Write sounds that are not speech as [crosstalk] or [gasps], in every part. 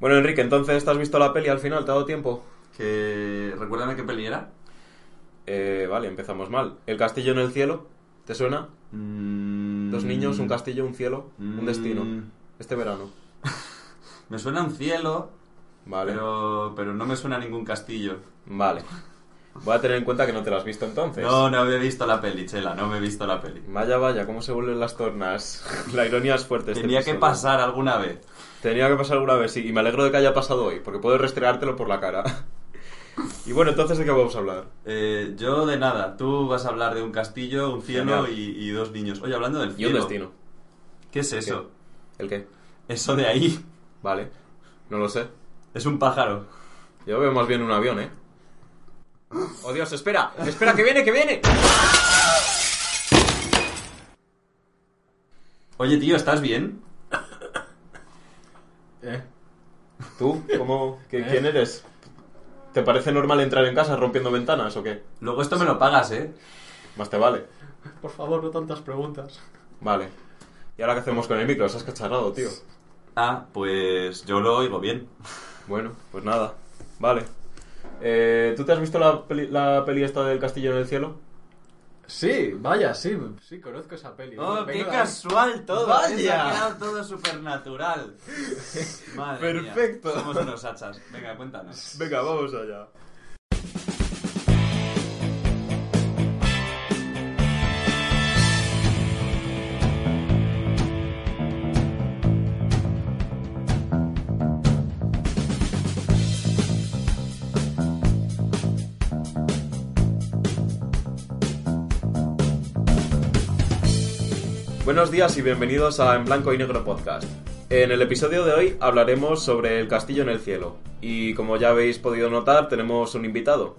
Bueno, Enrique, entonces, ¿te has visto la peli al final? ¿Te ha dado tiempo? Que... Recuérdame qué peli era. Eh, vale, empezamos mal. El castillo en el cielo, ¿te suena? Mm, Dos niños, un castillo, un cielo, un Mm. destino. Este verano. [laughs] Me suena un cielo, Vale. pero, pero no me suena a ningún castillo. Vale. Voy a tener en cuenta que no te lo has visto entonces. No, no me he visto la peli, Chela, no me he visto la peli. Vaya, vaya, cómo se vuelven las tornas. [laughs] La ironía es fuerte. este Tenía que episodio. pasar alguna vez. Tenía que pasar alguna vez, sí. Y me alegro de que haya pasado hoy, porque puedo restregártelo por la cara. [laughs] Y bueno, entonces, ¿de qué vamos a hablar? Eh, yo de nada, tú vas a hablar de un castillo, un cielo y, y dos niños. Oye, hablando del Y un cielo. destino. ¿Qué es eso? ¿El qué? Eso de ahí. Vale. No lo sé. Es un pájaro. Yo veo más bien un avión, ¿eh? [gasps] ¡Oh, Dios! ¡Espera! ¡Espera, que viene, que viene! Oye, tío, ¿estás bien? [laughs] ¿Eh? ¿Tú? ¿Cómo? ¿Qué- ¿Eh? ¿Quién eres? ¿Te parece normal entrar en casa rompiendo ventanas o qué? Luego esto me lo pagas, ¿eh? Más te vale. Por favor, no tantas preguntas. Vale. ¿Y ahora qué hacemos con el micro? ¿Os has cacharrado, tío? Ah, pues yo lo oigo bien. Bueno, pues nada. Vale. Eh, ¿Tú te has visto la peli, la peli esta del castillo en el cielo? Sí, vaya, sí, sí, conozco esa peli. ¡Oh, qué casual todo! ¡Vaya! Se ha quedado todo supernatural. [laughs] Madre mía, Perfecto. Somos unos hachas. Venga, cuéntanos. Venga, vamos allá. Buenos días y bienvenidos a En Blanco y Negro Podcast. En el episodio de hoy hablaremos sobre el castillo en el cielo. Y como ya habéis podido notar, tenemos un invitado.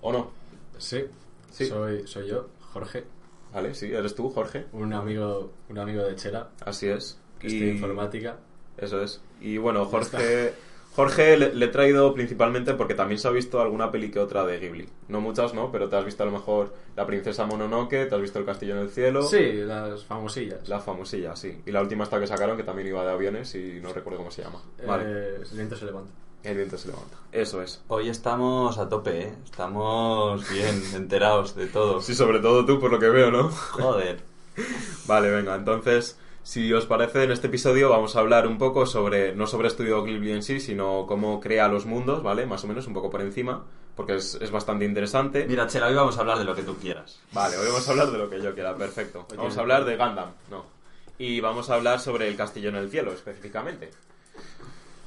¿O no? Sí, Sí. Soy, soy yo, Jorge, Vale, sí, eres tú, Jorge. un amigo, un amigo de Chela, Así es. que estudia informática. Eso es. Y bueno, Jorge, Jorge le, le he traído principalmente porque también se ha visto alguna peli que otra de Ghibli. No muchas, ¿no? Pero te has visto a lo mejor La princesa Mononoke, te has visto El castillo en el cielo. Sí, las famosillas. La famosilla, sí. Y la última esta que sacaron que también iba de aviones y no recuerdo cómo se llama. Vale. Eh, el viento se levanta. El viento se levanta. Eso es. Hoy estamos a tope, ¿eh? Estamos bien [laughs] enterados de todo. Sí, sobre todo tú, por lo que veo, ¿no? Joder. [laughs] Vale, venga, entonces, si os parece, en este episodio vamos a hablar un poco sobre, no sobre Estudio Ghibli en sí, sino cómo crea los mundos, ¿vale? Más o menos, un poco por encima, porque es, es bastante interesante. Mira, Chela, hoy vamos a hablar de lo que tú quieras. Vale, hoy vamos a hablar de lo que yo quiera, perfecto. Oye, Vamos a hablar de Gundam, no. Y vamos a hablar sobre el castillo en el cielo, específicamente.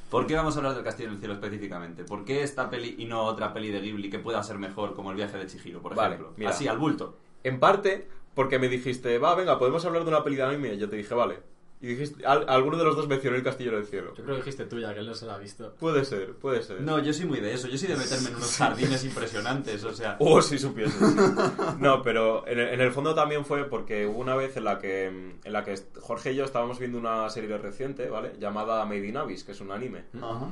¿Por qué vamos a hablar del Castillo en el Cielo específicamente? ¿Por qué esta peli y no otra peli de Ghibli que pueda ser mejor, como El viaje de Chihiro, por Vale, ejemplo? mira. Así, al bulto. En parte, porque me dijiste, va, venga, podemos hablar de una peli de anime, y yo te dije, vale. Y dijiste, al- alguno de los dos mencionó el castillo en el cielo. Yo creo que dijiste tuya, que él no se la ha visto. Puede ser, puede ser. No, yo soy muy de eso. Yo soy de meterme en unos jardines impresionantes, o sea... Oh, si supieses. No, pero en el, en el fondo también fue porque hubo una vez en la que en la que Jorge y yo estábamos viendo una serie reciente, ¿vale? Llamada Made in Abyss, que es un anime. Ajá.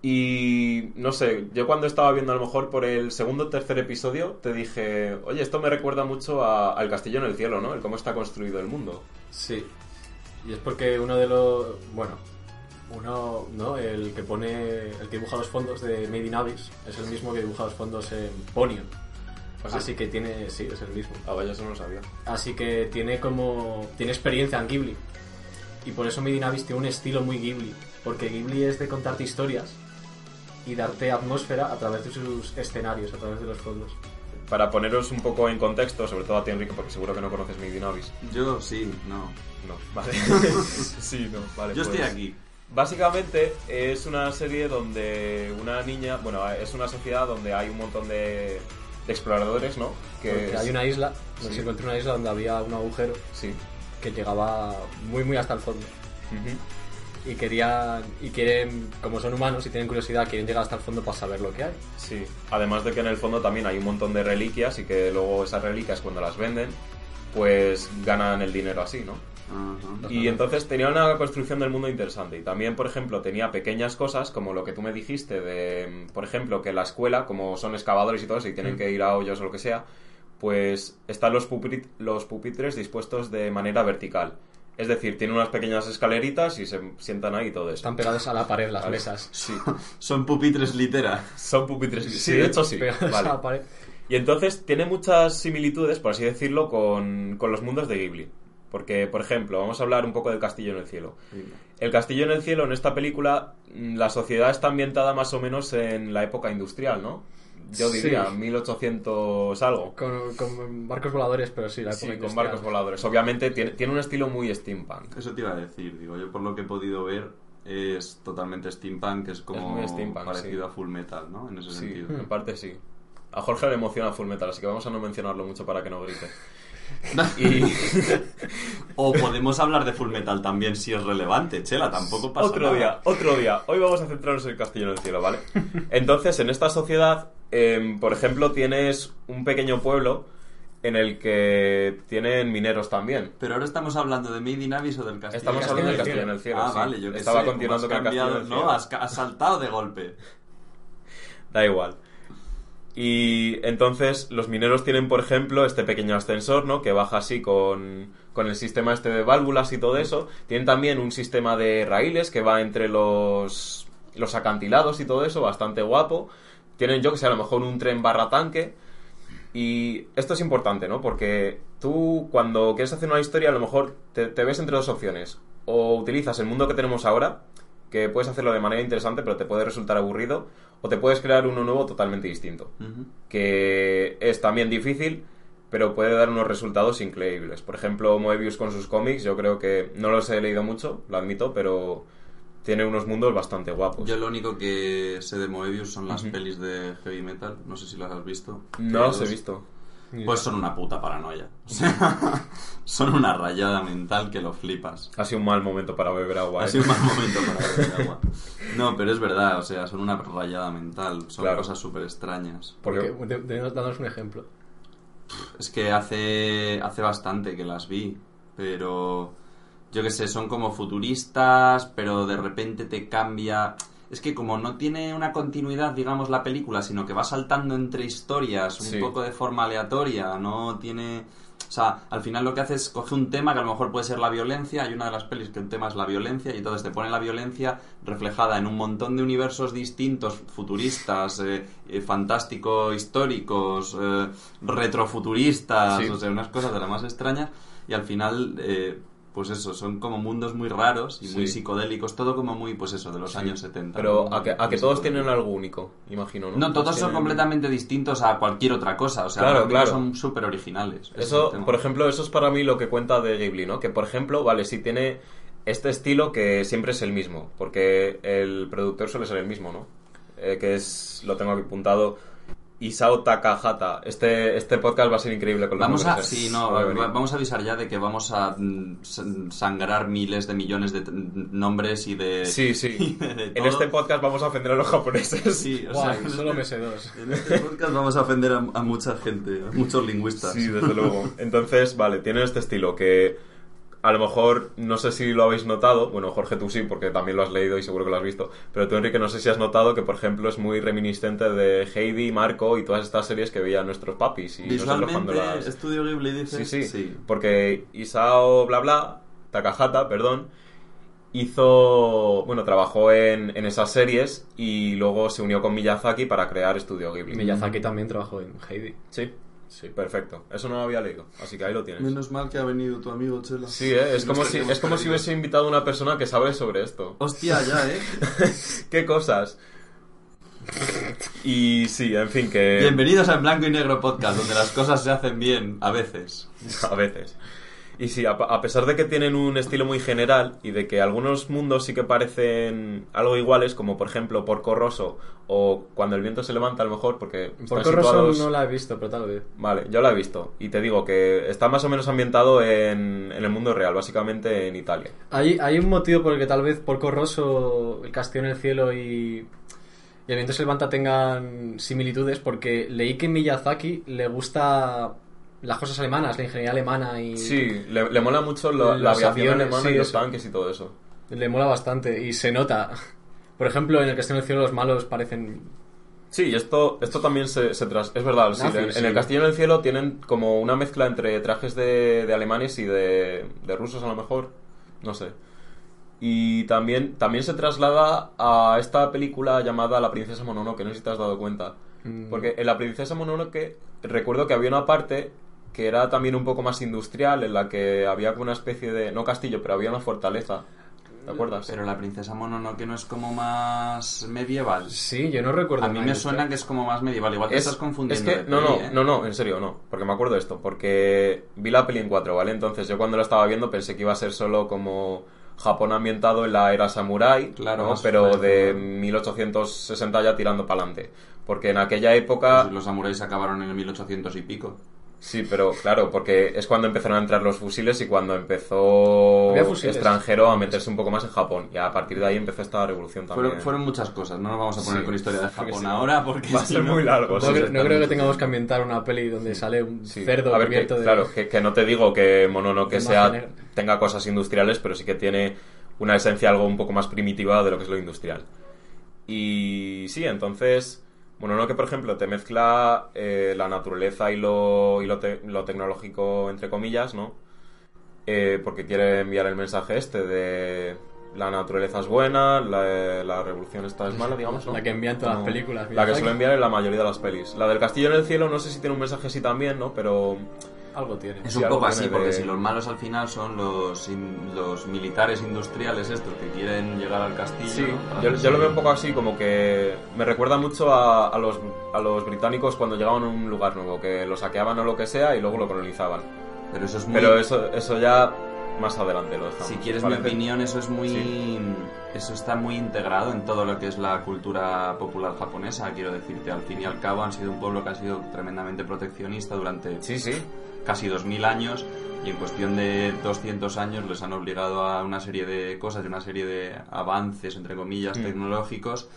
Y no sé, yo cuando estaba viendo a lo mejor por el segundo o tercer episodio te dije, oye, esto me recuerda mucho a- al castillo en el cielo, ¿no? El cómo está construido el mundo. Sí. Y es porque uno de los. Bueno, uno, ¿no? El que pone. El que dibuja los fondos de Made in Abyss es el mismo que dibuja los fondos en Ponion. ¿Ah, sí? Así que tiene. Sí, es el mismo. Ah, vaya, eso no lo sabía. Así que tiene como. Tiene experiencia en Ghibli. Y por eso Made in Abyss tiene un estilo muy Ghibli. Porque Ghibli es de contarte historias y darte atmósfera a través de sus escenarios, a través de los fondos. Para poneros un poco en contexto, sobre todo a ti Enrique, porque seguro que no conoces Made in Abyss. Yo sí, no. No, vale. [laughs] sí, no, vale. Yo pues- estoy aquí. Básicamente es una serie donde una niña, bueno, es una sociedad donde hay un montón de, de exploradores, ¿no? Porque es- hay una isla, Sí. se encontró una isla donde había un agujero Sí. que llegaba muy muy hasta el fondo. Ujú. Y querían, y quieren, como son humanos y tienen curiosidad, quieren llegar hasta el fondo para saber lo que hay. Sí. Además de que en el fondo también hay un montón de reliquias y que luego esas reliquias cuando las venden, pues ganan el dinero así, ¿no? Ajá. Y entonces tenía una construcción del mundo interesante. Y también, por ejemplo, tenía pequeñas cosas, como lo que tú me dijiste de, por ejemplo, que la escuela, como son excavadores y todo eso, y tienen que ir a hoyos o lo que sea, pues están los, pupit- los pupitres dispuestos de manera vertical. Es decir, tiene unas pequeñas escaleritas y se sientan ahí y todo eso. Están pegadas a la pared las Vale. mesas. Sí, [laughs] Son pupitres litera. son pupitres. Sí, de hecho sí. Pegadas Vale. a la pared. Y entonces tiene muchas similitudes, por así decirlo, con, con los mundos de Ghibli. Porque, por ejemplo, vamos a hablar un poco del Castillo en el Cielo. El Castillo en el Cielo, en esta película, la sociedad está ambientada más o menos en la época industrial, ¿no? Yo Sí. diría 1800 algo. Con, con barcos voladores, pero sí, la Sí, con barcos voladores. Obviamente tiene, tiene un estilo muy steampunk. Eso te iba a decir, digo, yo por lo que he podido ver es totalmente steampunk, es como Es muy steampunk, parecido sí. a Full Metal, ¿no? En ese Sí, sentido. en parte sí. A Jorge le emociona Full Metal, así que vamos a no mencionarlo mucho para que no grite. Y [laughs] O podemos hablar de Full Metal también si es relevante, Chela, tampoco pasa otro nada. día, otro día. Hoy vamos a centrarnos en el Castillo en el Cielo, ¿vale? Entonces, en esta sociedad, em, por ejemplo, tienes un pequeño pueblo en el que tienen mineros también. Pero ahora estamos hablando de Made in Abyss o del Castillo. Estamos Castillo hablando del en el Castillo en el Cielo. Ah, sí. vale, yo que Estaba sé, continuando con has el Castillo en cambiado- el Cielo. No, has, has saltado de golpe. Da igual. Y entonces los mineros tienen, por ejemplo, este pequeño ascensor, ¿no? Que baja así con, con el sistema este de válvulas y todo eso. Tienen también un sistema de raíles que va entre los, los acantilados y todo eso, bastante guapo. Tienen, yo que sé, a lo mejor un tren barra tanque. Y esto es importante, ¿no? Porque tú cuando quieres hacer una historia a lo mejor te, te ves entre dos opciones. O utilizas el mundo que tenemos ahora, que puedes hacerlo de manera interesante, pero te puede resultar aburrido, o te puedes crear uno nuevo totalmente distinto, que es también difícil, pero puede dar unos resultados increíbles. Por ejemplo, Moebius con sus cómics, yo creo que no los he leído mucho, lo admito, pero tiene unos mundos bastante guapos. Yo lo único que sé de Moebius son las pelis de heavy metal, no sé si las has visto. No los he visto. Pues son una puta paranoia. [laughs] O sea, son una rayada mental que lo flipas. Ha sido un mal momento para beber agua. Ha ¿eh? sido un mal [laughs] momento para beber agua. No, pero es verdad, o sea, son una rayada mental, son Claro. cosas súper extrañas. Porque, de, de- danos un ejemplo. Es que hace, hace bastante que las vi, pero yo qué sé, son como futuristas, pero de repente te cambia... Es que como no tiene una continuidad, digamos, la película, sino que va saltando entre historias un Sí. poco de forma aleatoria, no tiene... O sea, al final lo que hace es coge un tema que a lo mejor puede ser la violencia, hay una de las pelis que el tema es la violencia, y entonces te pone la violencia reflejada en un montón de universos distintos, futuristas, eh, eh, fantástico históricos, eh, retrofuturistas, Sí. o sea, unas cosas de las más extrañas, y al final, eh, pues eso, son como mundos muy raros y muy Sí. psicodélicos, todo como muy, pues eso, de los Sí. años 70. Pero a que, a que todos tienen algo único, imagino, ¿no? No, todos son completamente distintos a cualquier otra cosa. O sea, Claro, claro. son súper originales. Eso, por ejemplo, eso es para mí lo que cuenta de Ghibli, ¿no? Que, por ejemplo, vale, sí tiene este estilo que siempre es el mismo, porque el productor suele ser el mismo, ¿no? Eh, que es, lo tengo aquí apuntado, Isao Takahata. Este, este podcast va a ser increíble con los Vamos a, sí, no, Va a venir. va- vamos a avisar ya de que vamos a mm, san- sangrar miles de millones de t- nombres y de... Sí, sí. [laughs] y de- de En este podcast vamos a ofender a los japoneses. Sí, o Guay, sea, en solo este- me sé dos. En este podcast vamos a ofender a, a mucha gente, a muchos lingüistas. Sí, desde luego. Entonces, vale, tiene este estilo que a lo mejor, no sé si lo habéis notado, bueno, Jorge tú sí, porque también lo has leído y seguro que lo has visto, pero tú, Enrique, no sé si has notado que, por ejemplo, es muy reminiscente de Heidi, Marco y todas estas series que veían nuestros papis. Y nosotros cuando Visualmente, las... Estudio Ghibli dice... Sí, sí, porque Isao bla bla, Takahata, perdón, hizo, bueno, trabajó en, en esas series y luego se unió con Miyazaki para crear Studio Ghibli. Miyazaki también trabajó en Heidi. Sí, sí, perfecto. Eso no lo había leído, así que ahí lo tienes. Menos mal que ha venido tu amigo Chela. Sí, ¿eh? es, como si, es como si hubiese invitado a una persona que sabe sobre esto. Hostia, ya, ¿eh? [laughs] ¿Qué cosas? Y sí, en fin, que... Bienvenidos a En Blanco y Negro Podcast, donde las cosas se hacen bien, a veces. [laughs] A veces. Y sí, a, a pesar de que tienen un estilo muy general y de que algunos mundos sí que parecen algo iguales, como por ejemplo Porco Rosso o Cuando el viento se levanta, a lo mejor, porque Porco Rosso no la he visto, pero tal vez. Vale, yo la he visto. Y te digo que está más o menos ambientado en, en el mundo real, básicamente en Italia. Hay, hay un motivo por el que tal vez Porco Rosso, El Castillo en el Cielo y, y El Viento se levanta tengan similitudes, porque leí que Miyazaki le gusta las cosas alemanas, la ingeniería alemana y Sí, le, le mola mucho lo- la aviación alemana sí, y los eso. tanques y todo eso. le mola bastante y se nota. Por ejemplo, en El Castillo en el Cielo los malos parecen... Sí, y esto, esto también se, se tras... Es verdad, sí, Nazis, en, sí. en el Castillo en el Cielo tienen como una mezcla entre trajes de, de alemanes y de, de rusos a lo mejor. no sé. Y también, también se traslada a esta película llamada La princesa Mononoke, no sé si te has dado cuenta. Mm. Porque en La princesa Mononoke recuerdo que había una parte que era también un poco más industrial, en la que había como una especie de, no castillo, pero había una fortaleza. ¿Te acuerdas? Pero la princesa Mononoke no es como más medieval. Sí, yo no recuerdo. A mí me suena que es como más medieval. Igual te Es- estás confundiendo. Es que, de no, no, ¿eh? no, no, en serio, no. Porque me acuerdo de esto. Porque vi la peli en 4, ¿vale? Entonces yo cuando la estaba viendo pensé que iba a ser solo como Japón ambientado en la era samurái, Claro, ¿no? pero parecido, de ¿no? 1860 ya tirando para adelante. Porque en aquella época... Pues los samuráis acabaron en el 1800 y pico. Sí, pero claro, porque es cuando empezaron a entrar los fusiles y cuando empezó extranjero a meterse un poco más en Japón. Y a partir de ahí empezó esta revolución también. Fueron, fueron muchas cosas. No nos vamos a poner Sí, con historia de Japón sí. ahora porque [laughs] Va a ser muy largo, No, sí, creo que tengamos que ambientar una peli donde sale un cerdo A ver, que, de. claro, que, que no te digo que Mononoke sea, tenga cosas industriales, pero sí que tiene una esencia algo un poco más primitiva de lo que es lo industrial. Y sí, entonces, Mononoke, por ejemplo, te mezcla eh, la naturaleza y lo, y lo, te- lo tecnológico, entre comillas, ¿no? Eh, porque quiere enviar el mensaje este de la naturaleza es buena, la, la revolución esta es mala, digamos, ¿no? La que envían todas las películas, La que suele enviar en la mayoría de las pelis. La del castillo en el cielo no sé si tiene un mensaje así también, ¿no? Pero Algo tiene. Es un poco así, porque de- si los malos al final son los, in- los militares industriales estos que quieren llegar al castillo. Sí, ¿no? Yo, yo lo veo un poco así, como que me recuerda mucho a, a los, a los británicos cuando llegaban a un lugar nuevo, que lo saqueaban o lo que sea y luego lo colonizaban. Pero eso es muy... Pero eso, eso ya más adelante lo dejamos. Si quieres mi opinión, eso es muy... Sí. Eso está muy integrado en todo lo que es la cultura popular japonesa, quiero decirte. Al fin y al cabo han sido un pueblo que ha sido tremendamente proteccionista durante Sí, sí. casi 2000 años y en cuestión de 200 años les han obligado a una serie de cosas y una serie de avances, entre comillas, Mm. tecnológicos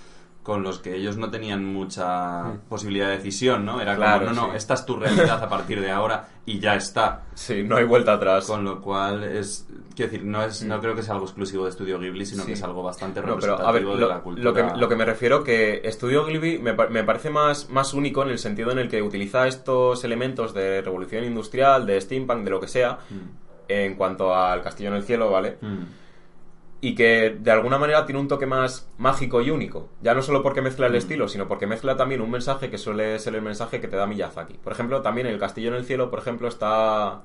con los que ellos no tenían mucha posibilidad de decisión, ¿no? Era. Claro, como, no, no, sí. esta es tu realidad [laughs] a partir de ahora y ya está. Sí, no hay vuelta atrás. Con lo cual es, quiero decir, no es, no creo que sea algo exclusivo de Estudio Ghibli, sino. Sí. que es algo bastante No, pero representativo a ver, de la cultura. lo que, lo que me refiero que Estudio Ghibli me, me parece más, más único en el sentido en el que utiliza estos elementos de revolución industrial, de steampunk, de lo que sea, en cuanto al Castillo en el Cielo, ¿vale? Mm. Y que de alguna manera tiene un toque más mágico y único. Ya no solo porque mezcla el estilo, sino porque mezcla también un mensaje que suele ser el mensaje que te da Miyazaki. Por ejemplo, también El Castillo en el Cielo, por ejemplo, está,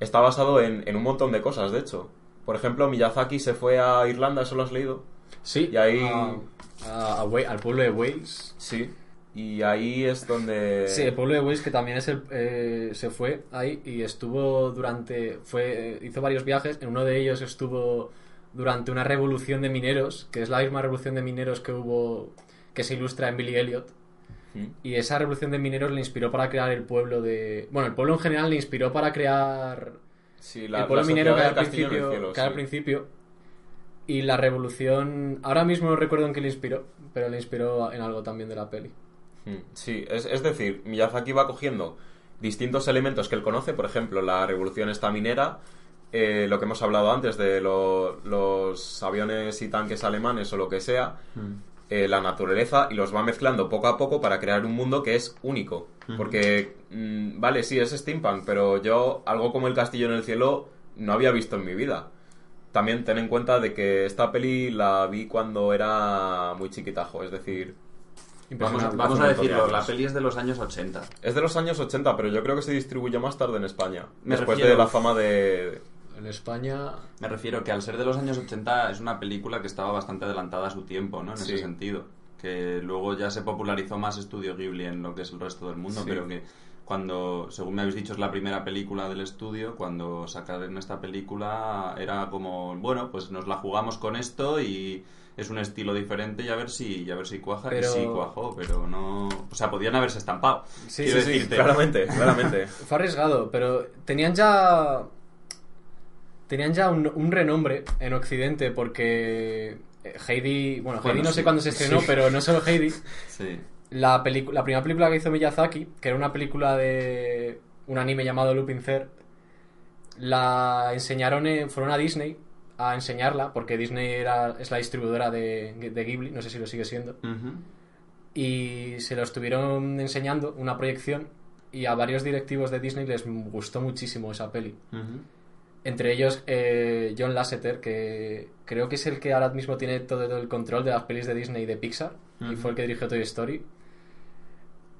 está basado en, en un montón de cosas, de hecho. Por ejemplo, Miyazaki se fue a Irlanda, ¿eso lo has leído? Sí, Y ahí- a- a- a Wa- al pueblo de Wales. Sí. Y ahí es donde... Sí, el pueblo de Wales que también es el, eh, se fue ahí y estuvo durante fue eh, hizo varios viajes. En uno de ellos estuvo durante una revolución de mineros, que es la misma revolución de mineros que hubo que se ilustra en Billy Elliot. Y esa revolución de mineros le inspiró para crear el pueblo de bueno, el pueblo en general le inspiró para crear Sí, la- el pueblo la minero que al principio, Cielo, que al principio y la revolución ahora mismo no recuerdo en qué le inspiró, pero le inspiró en algo también de la peli. Sí, es, es decir, Miyazaki va cogiendo distintos elementos que él conoce, por ejemplo, la revolución esta minera, eh, lo que hemos hablado antes de lo- los aviones y tanques alemanes o lo que sea, eh, la naturaleza, y los va mezclando poco a poco para crear un mundo que es único. Porque, mm, vale, sí, es steampunk, pero yo algo como el castillo en el cielo no había visto en mi vida. También ten en cuenta de que esta peli la vi cuando era muy chiquitajo, es decir, Vamos, a- vamos a decirlo, la peli es de los años 80. Es de los años 80, pero yo creo que se distribuyó más tarde en España. Me después refiero- de la fama de... En España Me refiero que al ser de los años 80 es una película que estaba bastante adelantada a su tiempo, ¿no? En Sí. ese sentido. Que luego ya se popularizó más Estudio Ghibli en lo que es el resto del mundo, Sí. pero que cuando, según me habéis dicho, es la primera película del estudio, cuando sacaron esta película era como, bueno, pues nos la jugamos con esto y es un estilo diferente y a ver si, y a ver si cuaja. Pero- Y sí cuajó, pero no... O sea, podían haberse estampado. Sí, Sí, sí, claramente, [laughs] claramente. fue arriesgado, pero tenían ya tenían ya un, un renombre en Occidente porque eh, Heidi, bueno, Bueno, Heidi no sí, sé cuándo se estrenó, sí. pero no solo Heidi, [laughs] Sí. la la primera película que hizo Miyazaki, que era una película de un anime llamado Lupin Third, la enseñaron, en- fueron a Disney a enseñarla, porque Disney era, es la distribuidora de, de Ghibli, no sé si lo sigue siendo, Ujú. y se lo estuvieron enseñando, una proyección, y a varios directivos de Disney les gustó muchísimo esa peli. Ujú. Entre ellos eh, John Lasseter, que creo que es el que ahora mismo tiene todo el control de las pelis de Disney y de Pixar, y fue el que dirigió Toy Story.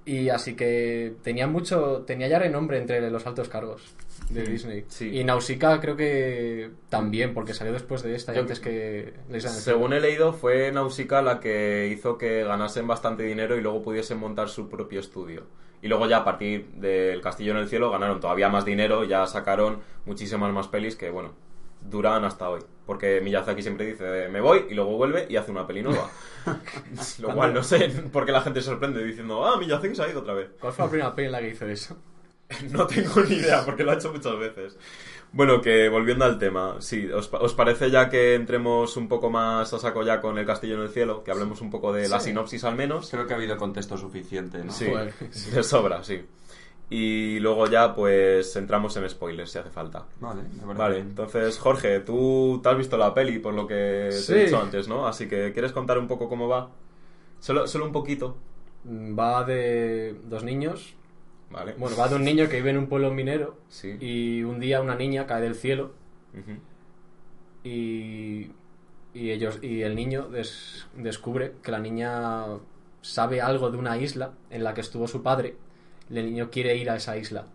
Y así que tenía mucho, tenía ya renombre entre los altos cargos de Disney. sí. Y Nausicaa creo que también, porque salió después de esta y Yo- antes que Según he leído, fue Nausicaa la que hizo que ganasen bastante dinero y luego pudiesen montar su propio estudio. Y luego ya a partir del Castillo en el Cielo ganaron todavía más dinero, ya sacaron muchísimas más pelis que, bueno, duran hasta hoy. Porque Miyazaki siempre dice, me voy, y luego vuelve y hace una peli nueva. [laughs] Lo cual no sé por qué la gente se sorprende diciendo, ah, Miyazaki se ha ido otra vez. ¿Cuál fue la primera peli en la que hizo eso? [laughs] No tengo ni idea, porque lo ha hecho muchas veces. Bueno, que volviendo al tema, sí, ¿os, pa- os parece ya que entremos un poco más a saco ya con el Castillo en el Cielo? Que hablemos un poco de la sinopsis al menos. Creo que ha habido contexto suficiente, ¿no? Sí, [laughs] de sobra, sí. Y luego ya, pues, entramos en spoilers si hace falta. Vale, me parece Vale, entonces, Jorge, tú te has visto la peli, por lo que te he dicho antes, ¿no? Así que, ¿quieres contar un poco cómo va? Solo, solo un poquito, Va de dos niños. ¿Vale? Bueno, va de un niño que vive en un pueblo minero Sí. y un día una niña cae del cielo y, y ellos y el niño des- descubre que la niña sabe algo de una isla en la que estuvo su padre. y El niño quiere ir a esa isla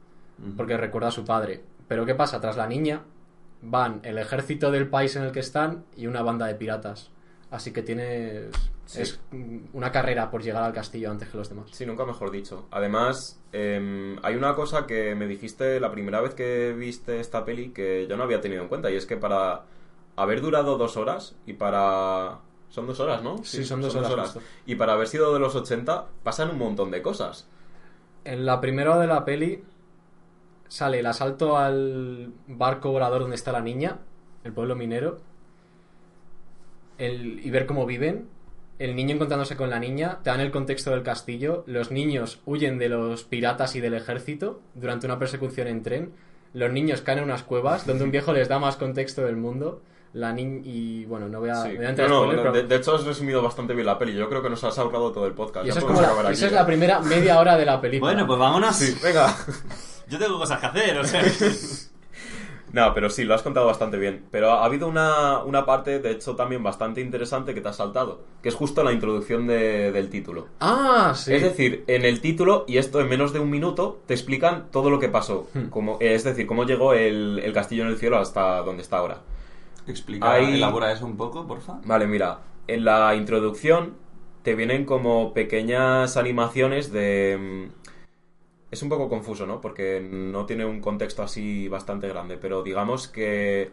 porque recuerda a su padre. Pero ¿qué pasa? Tras la niña van el ejército del país en el que están y una banda de piratas. Así que tienes Sí. es una carrera por llegar al castillo antes que los demás. Sí, nunca mejor dicho. Además, em, hay una cosa que me dijiste la primera vez que viste esta peli que yo no había tenido en cuenta y es que para haber durado dos horas y para... Son dos horas, ¿no? Sí, son dos horas. Y para haber sido de los 80 pasan un montón de cosas. En la primera de la peli sale el asalto al barco volador donde está la niña, el pueblo minero, el, y ver cómo viven, el niño encontrándose con la niña, te dan el contexto del castillo, los niños huyen de los piratas y del ejército durante una persecución en tren, los niños caen en unas cuevas donde un viejo les da más contexto del mundo, la niña y bueno, no voy a, Sí. voy a entrar en No, no, spoiler, de, pero- de hecho has resumido bastante bien la peli. Yo creo que nos has ahorrado todo el podcast. y Ya eso es, como la- esa es la primera media hora de la película. Bueno, pues vámonos. Sí, venga. Yo tengo cosas que hacer, o sea. [laughs] No, pero sí, lo has contado bastante bien. Pero ha habido una, una parte, de hecho, también bastante interesante que te has saltado, que es justo la introducción de- del título. Ah, sí. Es decir, en el título, y esto en menos de un minuto, te explican todo lo que pasó. Hmm. Como, eh, es decir, cómo llegó el, el castillo en el cielo hasta donde está ahora. Explica, Ahí- elabora eso un poco, porfa. Vale, mira, en la introducción te vienen como pequeñas animaciones de... Es un poco confuso, ¿no? Porque no tiene un contexto así bastante grande, pero digamos que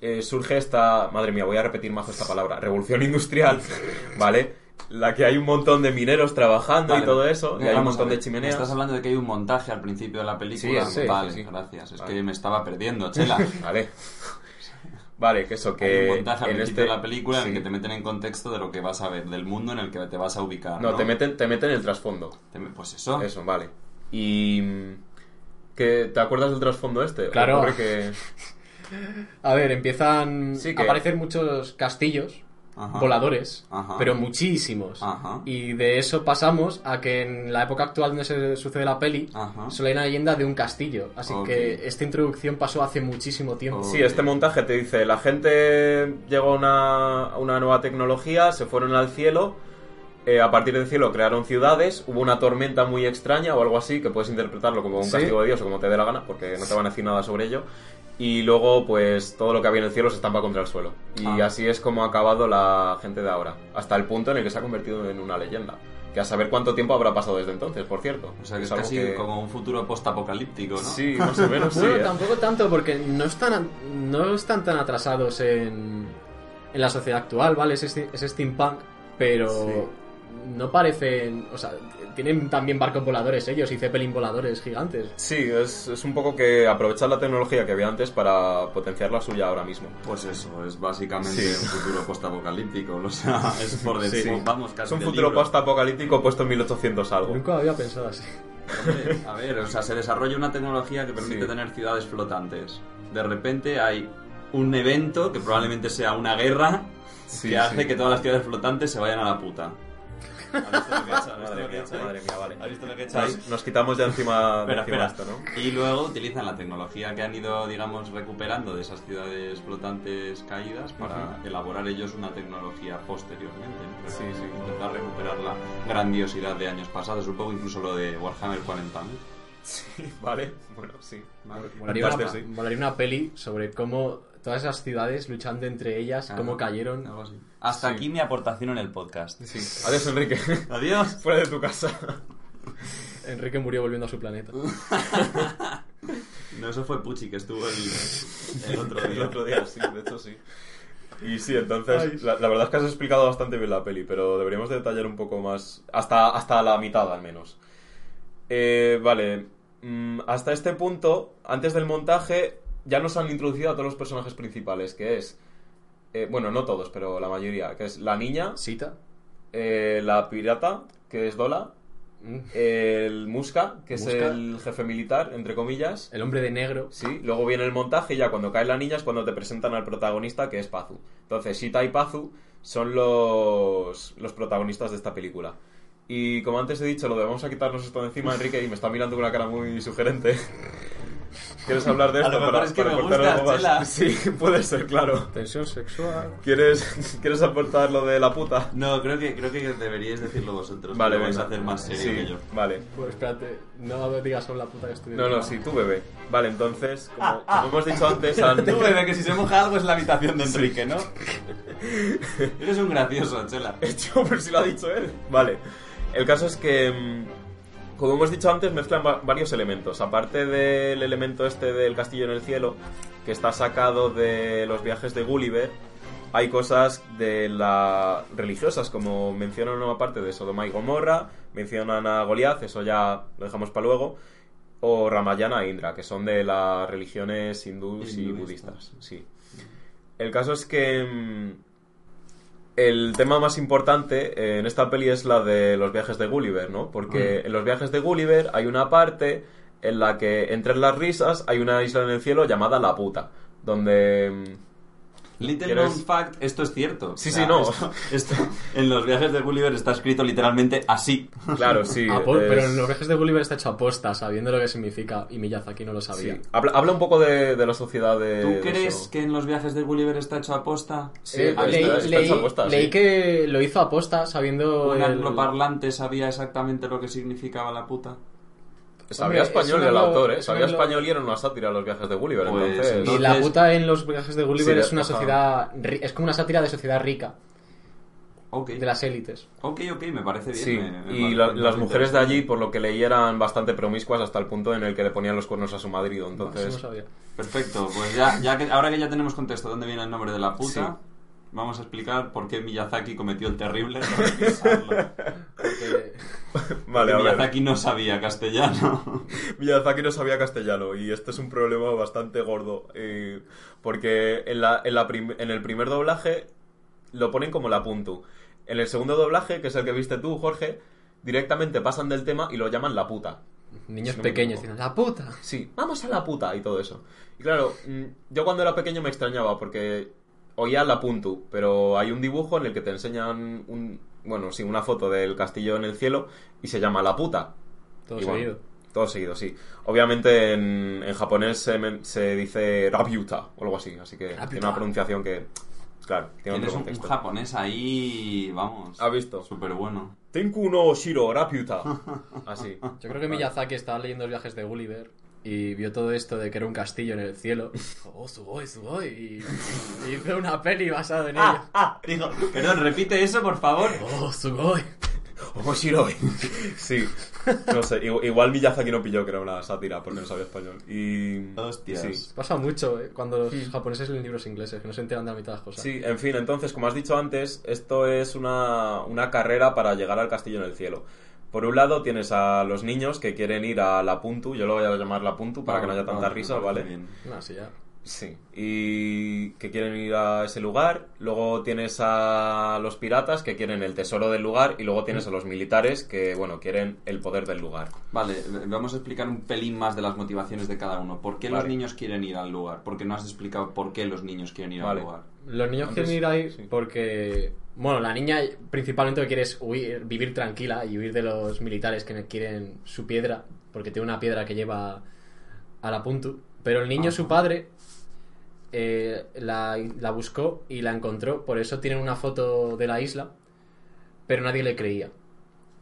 eh, surge esta... Madre mía, voy a repetir más esta palabra. Revolución industrial, [laughs] ¿vale? La que hay un montón de mineros trabajando Vale. y todo eso, y hay un montón de chimeneas. Estás hablando de que hay un montaje al principio de la película. Sí, sí, vale, sí. gracias. Es Vale. que me estaba perdiendo, [laughs] Chela. Vale. Vale, que eso, Hay que un montaje al en principio este... de la película en sí. el que te meten en contexto de lo que vas a ver, del mundo en el que te vas a ubicar. No, No, te meten, te meten el trasfondo. Pues eso. Eso, vale. Y... ¿que, ¿Te acuerdas del trasfondo este? Claro. Que... [laughs] A ver, empiezan Sí, que- a aparecer muchos castillos Ajá. voladores, Ajá. pero muchísimos. Ajá. Y de eso pasamos a que en la época actual donde se sucede la peli, Ajá. solo hay una leyenda de un castillo. Así que esta introducción pasó hace muchísimo tiempo. Sí, este montaje te dice, la gente llegó a una, a una nueva tecnología, se fueron al cielo, eh, a partir del cielo crearon ciudades, hubo una tormenta muy extraña o algo así, que puedes interpretarlo como un Sí. castigo de Dios o como te dé la gana, porque no te van a decir nada sobre ello. Y luego, pues, todo lo que había en el cielo se estampa contra el suelo. Y Ah. así es como ha acabado la gente de ahora, hasta el punto en el que se ha convertido en una leyenda. Que a saber cuánto tiempo habrá pasado desde entonces, por cierto. O sea, que es casi como un futuro post-apocalíptico, ¿no? Sí, más o menos [laughs] sí. Bueno, ¿eh? tampoco tanto porque no están, no están tan atrasados en, en la sociedad actual, ¿vale? Es, steampunk, pero Sí. No parecen... O sea, tienen también barcos voladores ellos y zeppelin voladores gigantes. Sí, es, es un poco que aprovechar la tecnología que había antes para potenciar la suya ahora mismo. Pues eso, es básicamente Sí. un futuro post-apocalíptico. O sea, [laughs] es por decir, Sí. vamos, casi Es un futuro post-apocalíptico puesto en 1800 algo. Nunca había pensado así. A ver, o sea, se desarrolla una tecnología que permite Sí. tener ciudades flotantes. De repente hay un evento que probablemente sea una guerra Sí, que hace sí. que todas las ciudades flotantes se vayan a la puta. Madre lo que he mía, hecho ahí? madre mía, vale. ¿Has visto lo que he hecho ahí? Nos, nos quitamos ya encima, de Espera, encima espera. esto, ¿no? Y luego utilizan la tecnología que han ido, digamos, recuperando de esas ciudades flotantes caídas para elaborar ellos una tecnología posteriormente. ¿no? Sí, sí. Intentar recuperar la grandiosidad de años pasados, un poco incluso lo de Warhammer 40.000. Sí, vale. Bueno, sí. Molaría una, sí. molaría una peli sobre cómo todas esas ciudades luchando entre ellas, Claro, cómo cayeron. algo así. Hasta Sí. aquí mi aportación en el podcast. Sí. Adiós, Enrique. [laughs] Adiós. [laughs] Fuera de tu casa. [laughs] Enrique murió volviendo a su planeta. No, eso fue Pucci que estuvo el, el otro El día. otro día, sí, de hecho sí. Y sí, entonces, la, la verdad es que has explicado bastante bien la peli, pero deberíamos de detallar un poco más, hasta, hasta la mitad al menos. Eh, vale, mm, hasta este punto, antes del montaje, ya nos han introducido a todos los personajes principales, que es, eh, bueno, no todos, pero la mayoría, que es la niña, Sita. eh, la pirata, que es Dola, Mm. el Muska, que es el jefe militar, entre comillas, El hombre de negro. Sí, luego viene el montaje y ya cuando cae la niña es cuando te presentan al protagonista que es Pazu. Entonces, Sita y Pazu son los, los protagonistas de esta película. Y como antes he dicho, lo de vamos a quitarnos esto de encima, Enrique, y me está mirando con una cara muy sugerente. [laughs] ¿Quieres hablar de A esto? lo mejor es que me gusta, algo más? Chela. Sí, [laughs] puede ser, claro. Tensión sexual. ¿Quieres, [laughs] ¿Quieres aportar lo de la puta? No, creo que, creo que deberíais decirlo vosotros. Vale, vais a hacer más serio Sí, que yo. Vale. Pues espérate, no digas solo la puta que estoy No, no, sí, tú bebé. Vale, entonces, como, como hemos dicho antes, [laughs] han- Tú, bebé, que si se moja algo es la habitación de Enrique, ¿no? Eres un gracioso, Chela. Hecho, pero si lo ha dicho él. Vale. El caso es que, mm, como hemos dicho antes, mezclan va- varios elementos. Aparte del elemento este del castillo en el cielo, que está sacado de los viajes de Gulliver, hay cosas de la religiosas, como mencionan una parte de Sodoma y Gomorra, mencionan a Goliath, eso ya lo dejamos para luego, o Ramayana e Indra, que son de las religiones hindús y budistas. Sí. El caso es que mm, el tema más importante eh, en esta peli es la de los viajes de Gulliver, ¿no? Porque en los viajes de Gulliver hay una parte en la que entre las risas hay una isla en el cielo llamada La Puta, donde mm, Little ¿Quieres- known fact, esto es cierto. Sí, sí, no. Esto, esto- en los viajes de Gulliver está escrito literalmente así. claro, sí, [laughs] Ah, por- es- Pero en los viajes de Gulliver está hecho aposta, sabiendo lo que significa, y Miyazaki no lo sabía. sí. Habla, habla un poco de, de la sociedad de ¿Tú de crees eso. que en los viajes de Gulliver está hecho aposta? Sí, Eh, leí, está leí- hecho aposta, sí. leí que lo hizo aposta, sabiendo. ¿Un el- angloparlante sabía exactamente lo que significaba la puta? Sabía Hombre, español el lo- autor, ¿eh? Sabía lo- español y era una sátira a los viajes de Gulliver, Pues, entonces... Y Entonces- la puta en los viajes de Gulliver Sí, es una ajá. sociedad. ri- Es como una sátira de sociedad rica, Ok. de las élites. Ok, ok, me parece bien. Sí, me- me y parece- la- me las mujeres de allí, por lo que leí, eran bastante promiscuas hasta el punto en el que le ponían los cuernos a su marido. Eso Entonces, no sabía. Perfecto, pues ya, ya que, ahora que ya tenemos contexto de dónde viene el nombre de la puta, Sí. Vamos a explicar por qué Miyazaki cometió el terrible error de [laughs] pisarlo. Porque- vale, a Porque ver. Miyazaki no sabía castellano. [laughs] Miyazaki no sabía castellano y este es un problema bastante gordo. eh, porque en, la, en, la prim- en el primer doblaje lo ponen como la puntu. En el segundo doblaje, que es el que viste tú, Jorge, directamente pasan del tema y lo llaman la puta. Niños Si no me pequeños dicen, la puta. Sí, vamos a la puta y todo eso. Y claro, mm, yo cuando era pequeño me extrañaba porque oía la puntu, pero hay un dibujo en el que te enseñan un, bueno, sí, una foto del castillo en el cielo y se llama la puta. Todo seguido. todo seguido, sí. Obviamente en, en japonés se, se dice rabiuta o algo así, así que Rabiuta. tiene una pronunciación que, claro, tiene Tienes un, un japonés ahí, vamos. ¿Ha visto? Súper bueno. Tenku no shiro rabiuta. [laughs] Así. Yo creo que Miyazaki estaba leyendo los viajes de Gulliver y vio todo esto de que era un castillo en el cielo. Dijo, oh, sugoi, sugoi. Y, y hizo una peli basada en ello. Ah, digo, perdón, repite eso, por favor. Oh, sugoi. [laughs] Ojo shiroi. [laughs] Sí. No sé, igual, Miyazaki no pilló que era una sátira porque no sabía español. Y. Hostias. Sí. Pasa mucho eh, cuando los japoneses leen libros ingleses, que no se enteran de la mitad de las cosas. Sí, en fin, entonces, como has dicho antes, esto es una, una carrera para llegar al castillo en el cielo. Por un lado tienes a los niños que quieren ir a la Puntu, yo lo voy a llamar la Puntu para que no haya tanta risa, ¿vale? bien. No, sí, ya. Sí, y que quieren ir a ese lugar. Luego tienes a los piratas que quieren el tesoro del lugar. Y luego tienes a los militares que, bueno, quieren el poder del lugar. Vale, vamos a explicar un pelín más de las motivaciones de cada uno. ¿Por qué los niños quieren ir al lugar? Porque no has explicado por qué los niños quieren ir Vale. al lugar. Los niños Antes, quieren ir ahí sí. porque, bueno, la niña principalmente lo que quiere es huir, vivir tranquila y huir de los militares que quieren su piedra, porque tiene una piedra que lleva a la puntu. Pero el niño, Ajá. su padre, eh, la, la buscó y la encontró, por eso tienen una foto de la isla, pero nadie le creía.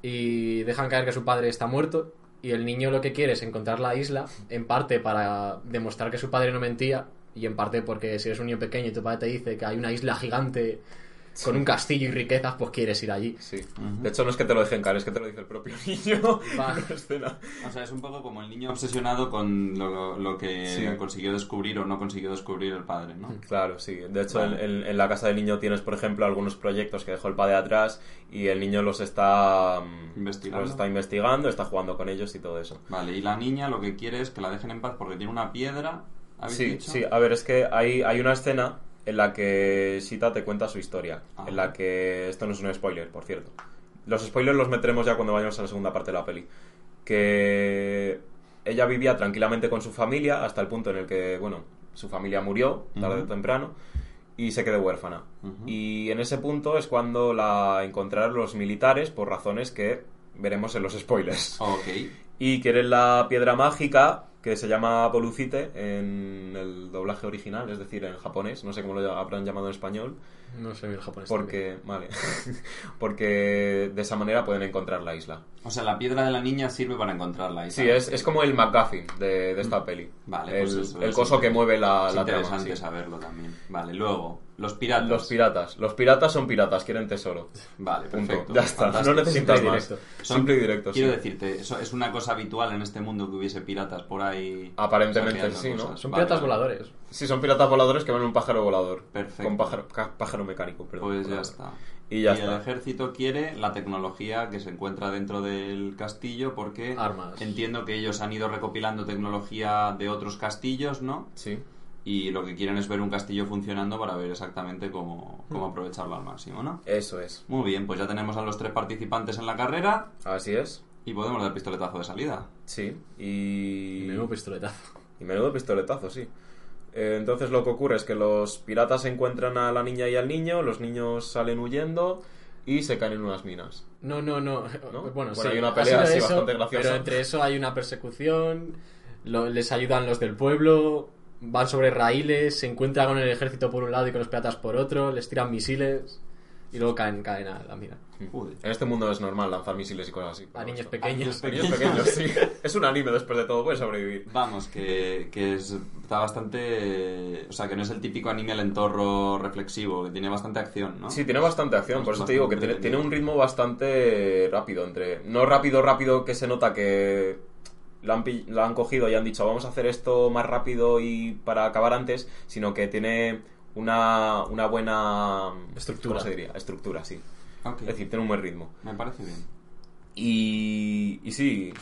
Y dejan caer que su padre está muerto y el niño lo que quiere es encontrar la isla, en parte para demostrar que su padre no mentía y en parte porque si eres un niño pequeño y tu padre te dice que hay una isla gigante con un castillo y riquezas, pues quieres ir allí. Sí. De hecho, no es que te lo dejen caer, es que te lo dice el propio [laughs] niño Va. en la escena. O sea, es un poco como el niño obsesionado con lo, lo que Sí. consiguió descubrir o no consiguió descubrir el padre, ¿no? Claro, sí. De hecho, Vale. en, la casa del niño tienes, por ejemplo, algunos proyectos que dejó el padre atrás y el niño los está mm, Investigando. Los está investigando, está jugando con ellos y todo eso. Vale, y la niña lo que quiere es que la dejen en paz porque tiene una piedra. ¿Habéis Sí, dicho? sí. A ver, es que hay, hay una escena en la que Sita te cuenta su historia. Ajá. En la que... Esto no es un spoiler, por cierto. Los spoilers los meteremos ya cuando vayamos a la segunda parte de la peli. Que ella vivía tranquilamente con su familia hasta el punto en el que, bueno, su familia murió, tarde o temprano, y se quedó huérfana. Y en ese punto es cuando la encontraron los militares por razones que veremos en los spoilers. Ok. Y quieren la piedra mágica que se llama Polucite en el doblaje original, es decir, en japonés, no sé cómo lo habrán llamado en español, No sé el japonés. también. porque, vale, [laughs] porque de esa manera pueden encontrar la isla. O sea, la piedra de la niña sirve para encontrarla. y Sí, tal. es, es como el McGuffin de, de esta peli. Vale, el, pues eso, el es coso que mueve la, es la trama. interesante sí. saberlo también. Vale, luego, los piratas. Los piratas. Los piratas son piratas, quieren tesoro. Vale, Punto. perfecto. Ya está, fantástico. no necesitas Simple y más. directo. Son- Simple y directo, Quiero sí. decirte, eso es una cosa habitual en este mundo que hubiese piratas por ahí. Aparentemente sí, ¿no? cosas. Son Vale, piratas vale. voladores. Sí, son piratas voladores que van en un pájaro volador. Perfecto. Con pájaro, pájaro mecánico, perdón. Pues ya está. Y ya el está. ejército quiere la tecnología que se encuentra dentro del castillo porque Armas. entiendo que ellos han ido recopilando tecnología de otros castillos, ¿no? Sí. Y lo que quieren es ver un castillo funcionando para ver exactamente cómo, Hmm. cómo aprovecharlo al máximo, ¿no? Eso es. Muy bien, pues ya tenemos a los tres participantes en la carrera Así es. y podemos dar pistoletazo de salida. Sí. Y. Y menudo pistoletazo. Y menudo pistoletazo, sí. Eh, entonces lo que ocurre es que los piratas encuentran a la niña y al niño, los niños salen huyendo y se caen en unas minas. No, no, no. ¿No? Bueno, Bueno, sí, hay una pelea así bastante graciosa. Pero entre eso hay una persecución, lo- les ayudan los del pueblo, van sobre raíles, se encuentran con el ejército por un lado y con los piratas por otro, les tiran misiles y luego caen, caen a la mina. Joder. En este mundo es normal lanzar misiles y cosas así. A niños esto- pequeños. A niños pequeños, [laughs] sí. Es un anime después de todo, puede sobrevivir. Vamos, que, que es- está bastante... O sea, que no es el típico anime al entorno reflexivo, que tiene bastante acción, ¿no? Sí, tiene bastante acción, por eso te digo que tiene, tiene un ritmo bastante rápido. entre No rápido, rápido que se nota que la han, pi- la han cogido y han dicho vamos a hacer esto más rápido y para acabar antes, sino que tiene una, una buena Estructura. ¿Cómo se diría? Estructura, sí. Es decir, tiene un buen ritmo. me parece bien. Y, y sí,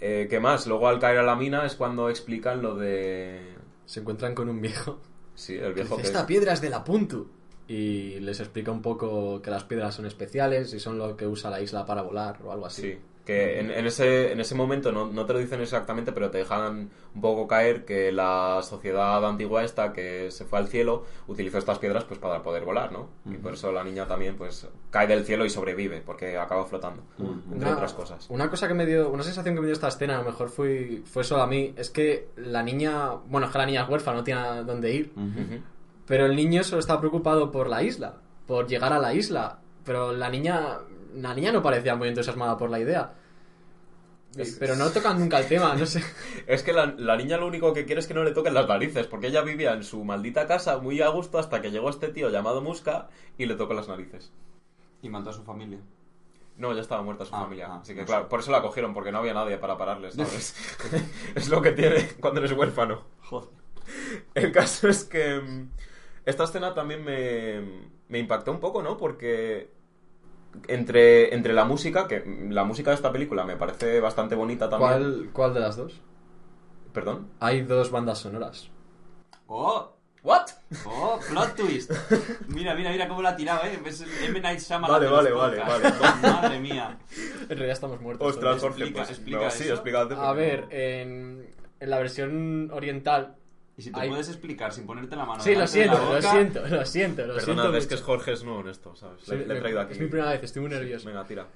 eh, ¿qué más? Luego al caer a la mina es cuando explican lo de... Se encuentran con un viejo. Sí, el que viejo dice, que... Esta piedra es de la Puntu. Y les explica un poco que las piedras son especiales y son lo que usa la isla para volar o algo así. Sí, que en, en ese, en ese momento no, no te lo dicen exactamente, pero te dejan un poco caer que la sociedad antigua esta que se fue al cielo utilizó estas piedras pues para poder volar, ¿no? Y por eso la niña también pues cae del cielo y sobrevive porque acaba flotando, entre Una- otras cosas. Una cosa que me dio, una sensación que me dio esta escena, a lo mejor fue, fue solo a mí, es que la niña, bueno, es que la niña es huérfana, no tiene dónde ir, Ujú. Ujú. pero el niño solo está preocupado por la isla, por llegar a la isla, pero la niña, la niña no parecía muy entusiasmada por la idea. Pero no tocan nunca el tema, no sé. [laughs] Es que la, la niña lo único que quiere es que no le toquen las narices, porque ella vivía en su maldita casa muy a gusto hasta que llegó este tío llamado Muska y le tocó las narices. Y mató a su familia. No, ya estaba muerta su Ah, familia. ah, Así que, no claro, sé. por eso la cogieron, porque no había nadie para pararles, [laughs] ¿sabes? [laughs] es lo que tiene cuando eres huérfano. Joder. El caso es que mm, esta escena también me, me impactó un poco, ¿no? Porque entre, entre la música, que la música de esta película me parece bastante bonita también. ¿Cuál, ¿Cuál de las dos? Perdón. Hay dos bandas sonoras. ¡Oh! ¿What? ¡Oh! ¡Plot twist! Mira, mira, mira cómo la ha tirado, ¿eh? Es el M. Night Shyamalan Vale, vale, vale, vale. [laughs] Madre mía. En realidad estamos muertos. Ostras. Jorge, explica- pues, explica no, sí, eso. explícate. A ver, no. en, en la versión oriental. Y si te puedes explicar sin ponerte la mano Sí, lo delante de la siento, lo siento, lo siento, lo Perdona, siento. es que mucho. Jorge es nuevo en esto, ¿sabes? Sí, le, le he traído aquí. Es mi primera vez, estoy muy nervioso. Venga, tira.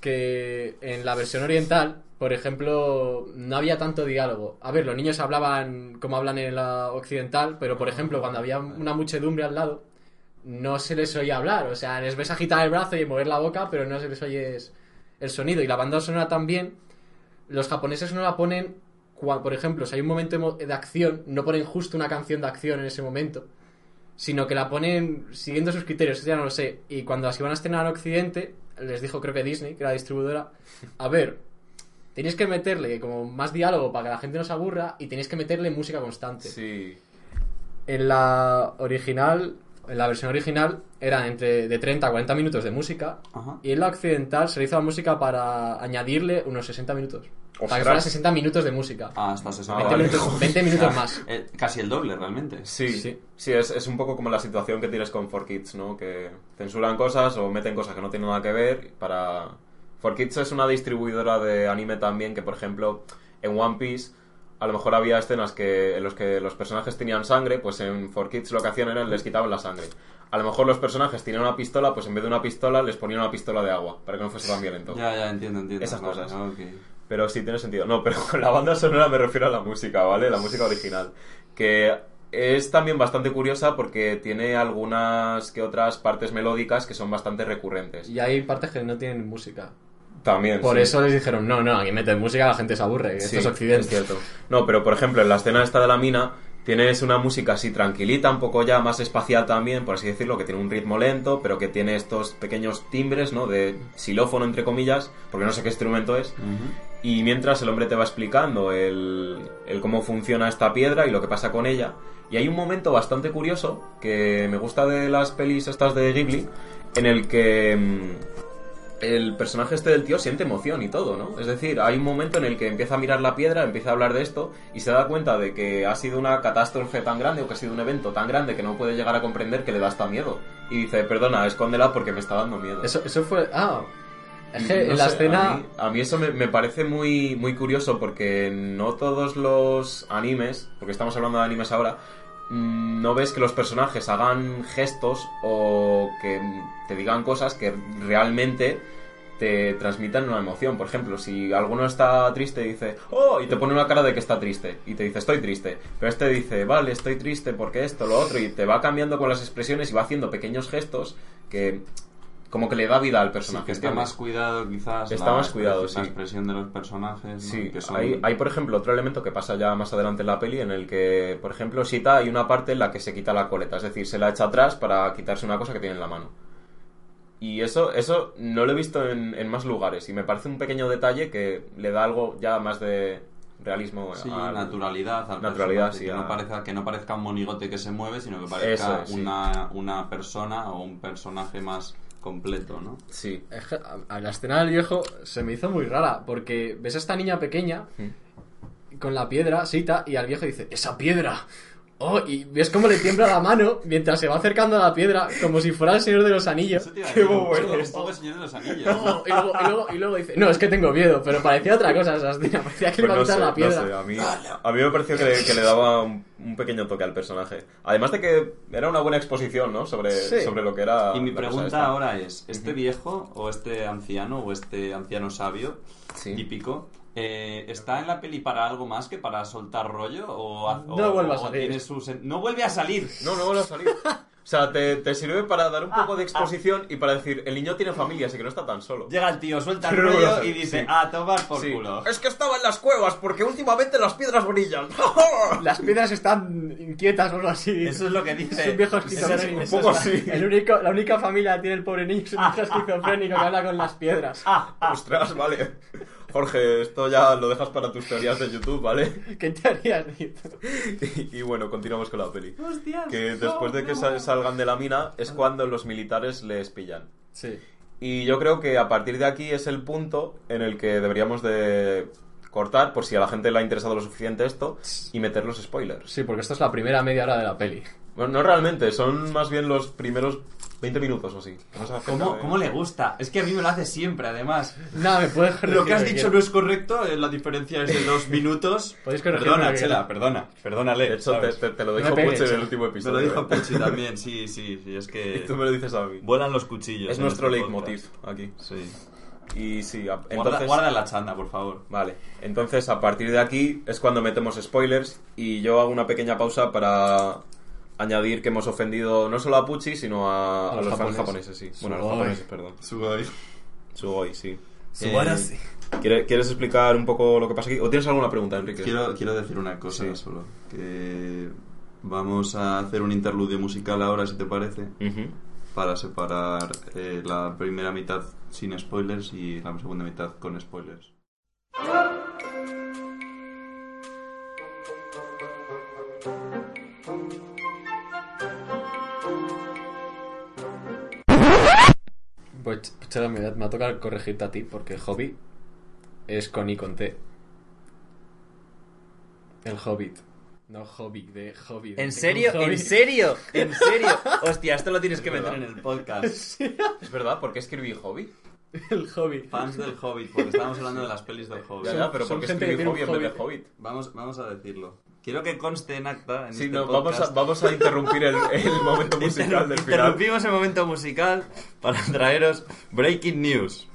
que en la versión oriental, por ejemplo, no había tanto diálogo. A ver, los niños hablaban como hablan en la occidental, pero por ejemplo, cuando había una muchedumbre al lado, no se les oía hablar. O sea, les ves agitar el brazo y mover la boca, pero no se les oye el sonido. Y la banda sonora también, los japoneses no la ponen, cua- por ejemplo, si hay un momento de acción, no ponen justo una canción de acción en ese momento, sino que la ponen siguiendo sus criterios, ya no lo sé. Y cuando las iban a estrenar en Occidente, les dijo creo que Disney, que era la distribuidora, [laughs] a ver, tenéis que meterle como más diálogo para que la gente no se aburra y tenéis que meterle música constante. Sí. En la original, en la versión original, eran entre de 30 a 40 minutos de música Ajá. y en la occidental se le hizo la música para añadirle unos 60 minutos. Para que fueran 60 minutos de música. Ah, hasta 60 Ah, 20, vale. minutos, 20 minutos más. [laughs] Eh, casi el doble, realmente. Sí, Sí. sí, es, es un poco como la situación que tienes con 4Kids, ¿no? Que censuran cosas o meten cosas que no tienen nada que ver para... 4Kids es una distribuidora de anime también que, por ejemplo, en One Piece a lo mejor había escenas que, en los que los personajes tenían sangre, pues en 4Kids lo que hacían era les quitaban la sangre. A lo mejor los personajes tenían una pistola, pues en vez de una pistola les ponían una pistola de agua, para que no fuese tan violento. Ya, ya, entiendo, entiendo. Esas Vale, cosas. ok. Pero sí tiene sentido. No, pero con la banda sonora me refiero a la música, ¿vale? La música original. Que es también bastante curiosa porque tiene algunas que otras partes melódicas que son bastante recurrentes. Y hay partes que no tienen música. También. Por sí. eso les dijeron, no, no, aquí meten música, la gente se aburre, Sí, esto es Occidente. es cierto. No, pero por ejemplo, en la escena esta de la mina tienes una música así tranquilita, un poco ya más espacial también, por así decirlo, que tiene un ritmo lento, pero que tiene estos pequeños timbres, ¿no? De xilófono, entre comillas, porque no sé qué instrumento es. Y mientras el hombre te va explicando el, el cómo funciona esta piedra y lo que pasa con ella. Y hay un momento bastante curioso que me gusta de las pelis estas de Ghibli, en el que mm, el personaje este del tío siente emoción y todo, ¿no? Es decir, hay un momento en el que empieza a mirar la piedra, empieza a hablar de esto y se da cuenta de que ha sido una catástrofe tan grande o que ha sido un evento tan grande que no puede llegar a comprender que le da hasta miedo. Y dice, perdona, escóndela porque me está dando miedo. Eso, eso fue... Ah, es que no en la sé, escena... A mí, a mí eso me, me parece muy, muy curioso porque no todos los animes, porque estamos hablando de animes ahora, no ves que los personajes hagan gestos o que te digan cosas que realmente te transmitan una emoción. Por ejemplo, si alguno está triste y dice, oh, y te pone una cara de que está triste, y te dice, estoy triste, pero este dice, vale, estoy triste porque esto, lo otro, y te va cambiando con las expresiones y va haciendo pequeños gestos que como que le da vida al Sí, personaje. que está más cuidado quizás. Está la más cuidado, sí. La expresión de los personajes. ¿no? Sí, que son... hay, hay, por ejemplo otro elemento que pasa ya más adelante en la peli en el que, por ejemplo, Sita hay una parte en la que se quita la coleta, es decir, se la echa atrás para quitarse una cosa que tiene en la mano. Y eso, eso no lo he visto en, en más lugares y me parece un pequeño detalle que le da algo ya más de realismo Sí, al- naturalidad. al Naturalidad, sí, que, no parezca, que no parezca un monigote que se mueve, sino que parezca Eso es, sí. una, una persona o un personaje más completo, ¿no? Sí. A- a la escena del viejo se me hizo muy rara, porque ves a esta niña pequeña con la piedra, Sita, y al viejo dice, ¡esa piedra! Oh, y ves cómo le tiembla la mano mientras se va acercando a la piedra, como si fuera el Señor de los Anillos. Qué bueno. un poco el Señor de los Anillos. ¿no? Y, luego, y, luego, y luego dice, no, es que tengo miedo, pero parecía otra cosa esa escena, parecía que le Pues iba a no sé, quitar la no piedra. sé, a mí, a mí me pareció que le, que le daba un, un pequeño toque al personaje. Además de que era una buena exposición, ¿no? Sobre, Sí. sobre lo que era. Y mi pregunta ahora es, ¿este viejo o este anciano o este anciano sabio Sí. típico eh, está en la peli para algo más que para soltar rollo o, No o- vuelve a salir. tiene su sen- no vuelve a salir No, no vuelve a salir. O sea, te, te sirve para dar un poco de exposición y para decir, el niño tiene familia, así que no está tan solo. llega el tío suelta el rollo y dice sí. a tomar por Sí. culo Es que estaba en las cuevas porque últimamente las piedras brillan. [laughs] Las piedras están inquietas o algo así. eso es lo que dice Es un viejo Eso es- esquizofrénico. un poco así. El único, la única familia que tiene el pobre niño es un viejo [laughs] esquizofrénico que habla con las piedras. Ostras, vale. Jorge, esto ya lo dejas para tus teorías de YouTube, ¿vale? [laughs] ¿Qué teorías, tío? Y, y bueno, continuamos con la peli. Hostias, Que después de que sal- salgan de la mina es cuando los militares les pillan. Sí. Y yo creo que a partir de aquí es el punto en el que deberíamos de cortar por si a la gente le ha interesado lo suficiente esto y meter los spoilers. Sí, porque esto es la primera media hora de la peli. Bueno, no realmente, son más bien los primeros 20 minutos o así. No ¿Cómo, de- ¿Cómo le gusta? Es que a mí me lo hace siempre, además. Nada, me puedes Lo que has dicho no es correcto, la diferencia es de dos [laughs] minutos. Perdona, Chela, perdona, perdónale. De hecho, te, te- te lo No dijo me pegues, Puch en el último Me episodio. lo dijo ¿eh? Pucci también, sí, sí, sí, es Y que [laughs] tú me lo dices a mí. vuelan los cuchillos. Es nuestro este leitmotiv aquí. Sí. Y sí, a- Guarda, guarda la chanda, por favor. Vale, entonces a partir de aquí es cuando metemos spoilers y yo hago una pequeña pausa para añadir que hemos ofendido no solo a Pucci, sino a, A a los los fans japoneses. japoneses, sí. Bueno, a los japoneses, perdón. Sugoi. Sugoi, sí. Subarashi. ¿Quiere- ¿Quieres explicar un poco lo que pasa aquí? ¿O tienes alguna pregunta, Enrique? Quiero, quiero decir una cosa Sí. solo. Que vamos a hacer un interludio musical ahora, si te parece. Para separar eh, la primera mitad sin spoilers y la segunda mitad con spoilers. Pues, Chela, me, me va a tocar corregirte a ti, porque Hobby es con I con T. El Hobbit. No Hobby, de Hobby. de- ¿En serio? hobby. ¿En serio? ¿En [laughs] serio? Hostia, esto lo tienes que meter en el podcast. [laughs] Es verdad, ¿por qué escribí Hobby? El Hobbit. Fans del Hobbit, porque estábamos hablando de las pelis del Hobbit. Ya, Son- ya, pero ¿por qué escribí Hobby en vez de Hobbit. Hobbit? Vamos, vamos a decirlo. Quiero que conste en acta en Sí, este no, vamos, a, vamos a interrumpir el, el [laughs] momento musical del final. Interrumpimos el momento musical para traeros Breaking News.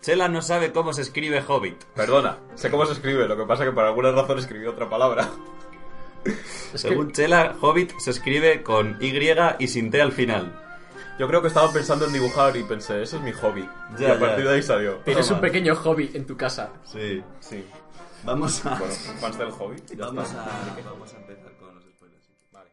Chela no sabe cómo se escribe Hobbit. Perdona, sé cómo se escribe, lo que pasa que por alguna razón escribí otra palabra. Es que, Según Chela, Hobbit se escribe con Y y sin T al final. Yo creo que estaba pensando en dibujar y pensé, ese es mi hobby. Ya, y a ya. partir de ahí salió. tienes un pequeño hobby en tu casa. Sí. Sí. Vamos a, Bueno, fans del hobby. vamos a, vamos a empezar con los spoilers. Vale.